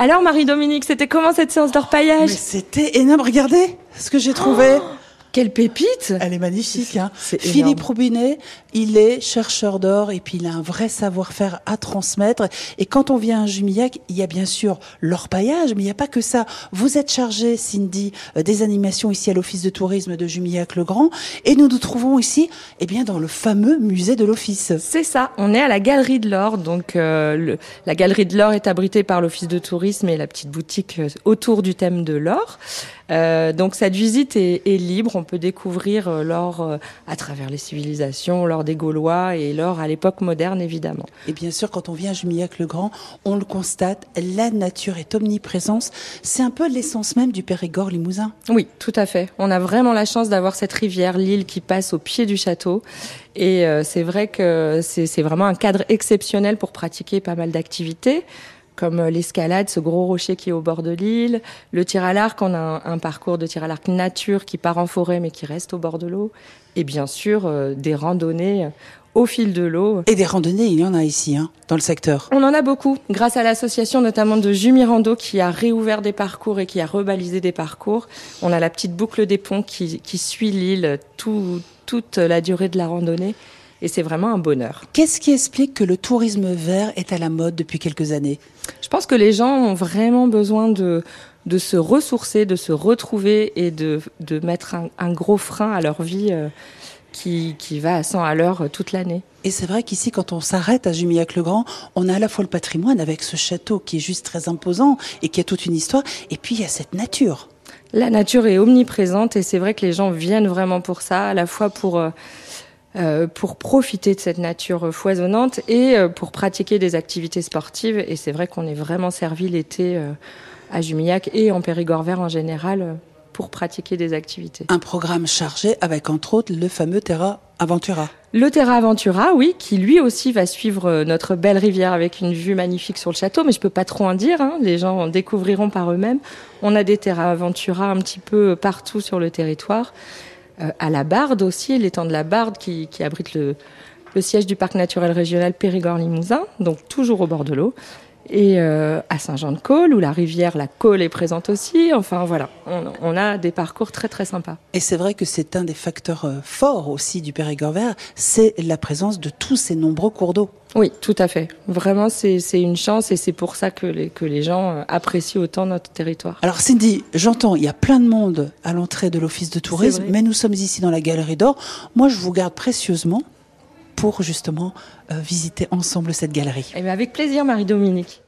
Alors Marie-Dominique, c'était comment cette séance d'orpaillage? C'était énorme, regardez ce que j'ai trouvé. Oh quelle pépite Elle est magnifique. Hein. Philippe Roubinet, il est chercheur d'or et puis il a un vrai savoir-faire à transmettre. Et quand on vient à Jumillac, il y a bien sûr l'orpaillage, mais il n'y a pas que ça. Vous êtes chargé, Cindy, euh, des animations ici à l'Office de tourisme de Jumillac-le-Grand et nous nous trouvons ici eh bien, dans le fameux musée de l'Office. C'est ça, on est à la Galerie de l'Or. Donc euh, la Galerie de l'Or est abritée par l'Office de tourisme et la petite boutique euh, autour du thème de l'or. Euh, donc cette visite est, est, libre, on peut découvrir euh, l'or euh, à travers les civilisations, l'or des Gaulois et l'or à l'époque moderne évidemment. Et bien sûr, quand on vient à Jumillac-le-Grand, on le constate, la nature est omniprésence. C'est un peu l'essence même du Périgord limousin. Oui, tout à fait. On a vraiment la chance d'avoir cette rivière, l'île qui passe au pied du château. Et c'est vrai que c'est vraiment un cadre exceptionnel pour pratiquer pas mal d'activités comme euh, l'escalade, ce gros rocher qui est au bord de l'île, le tir à l'arc, on a un, parcours de tir à l'arc nature qui part en forêt mais qui reste au bord de l'eau, et bien sûr euh, des randonnées euh, au fil de l'eau. Et des randonnées, il y en a ici, hein, dans le secteur. On en a beaucoup, grâce à l'association notamment de Jumirando qui a réouvert des parcours et qui a rebalisé des parcours. On a la petite boucle des ponts qui, qui suit l'île tout, toute la durée de la randonnée et c'est vraiment un bonheur. Qu'est-ce qui explique que le tourisme vert est à la mode depuis quelques années? Je pense que les gens ont vraiment besoin de, de se ressourcer, de se retrouver et de, de mettre un, un, gros frein à leur vie euh, qui, qui va à 100 à l'heure euh, toute l'année. Et c'est vrai qu'ici, quand on s'arrête à Jumillac-le-Grand, on a à la fois le patrimoine avec ce château qui est juste très imposant et qui a toute une histoire, et puis il y a cette nature. La nature est omniprésente et c'est vrai que les gens viennent vraiment pour ça, à la fois pour... Euh, pour profiter de cette nature foisonnante et euh, pour pratiquer des activités sportives. Et c'est vrai qu'on est vraiment servi l'été euh, à Jumillac et en Périgord vert en général pour pratiquer des activités. Un programme chargé avec entre autres le fameux Terra Aventura. Le Terra Aventura, oui, qui lui aussi va suivre notre belle rivière avec une vue magnifique sur le château, mais je peux pas trop en dire, hein, les gens en découvriront par eux-mêmes. On a des Terra Aventura un petit peu partout sur le territoire. Euh, à la Barde aussi, l'étang de la Barde qui, abrite le, le, siège du parc naturel régional Périgord-Limousin, donc toujours au bord de l'eau. Et euh, à Saint-Jean-de-Côle, où la rivière, la Côle est présente aussi. Enfin voilà, on, on a des parcours très très sympas. Et c'est vrai que c'est un des facteurs euh, forts aussi du Périgord vert, c'est la présence de tous ces nombreux cours d'eau. Oui, tout à fait. Vraiment, c'est une chance et c'est pour ça que les, que les gens euh, apprécient autant notre territoire. Alors Cindy, j'entends, il y a plein de monde à l'entrée de l'Office de tourisme, mais nous sommes ici dans la Galerie d'Or. Moi, je vous garde précieusement pour justement euh, visiter ensemble cette galerie. Eh bien avec plaisir, Marie-Dominique.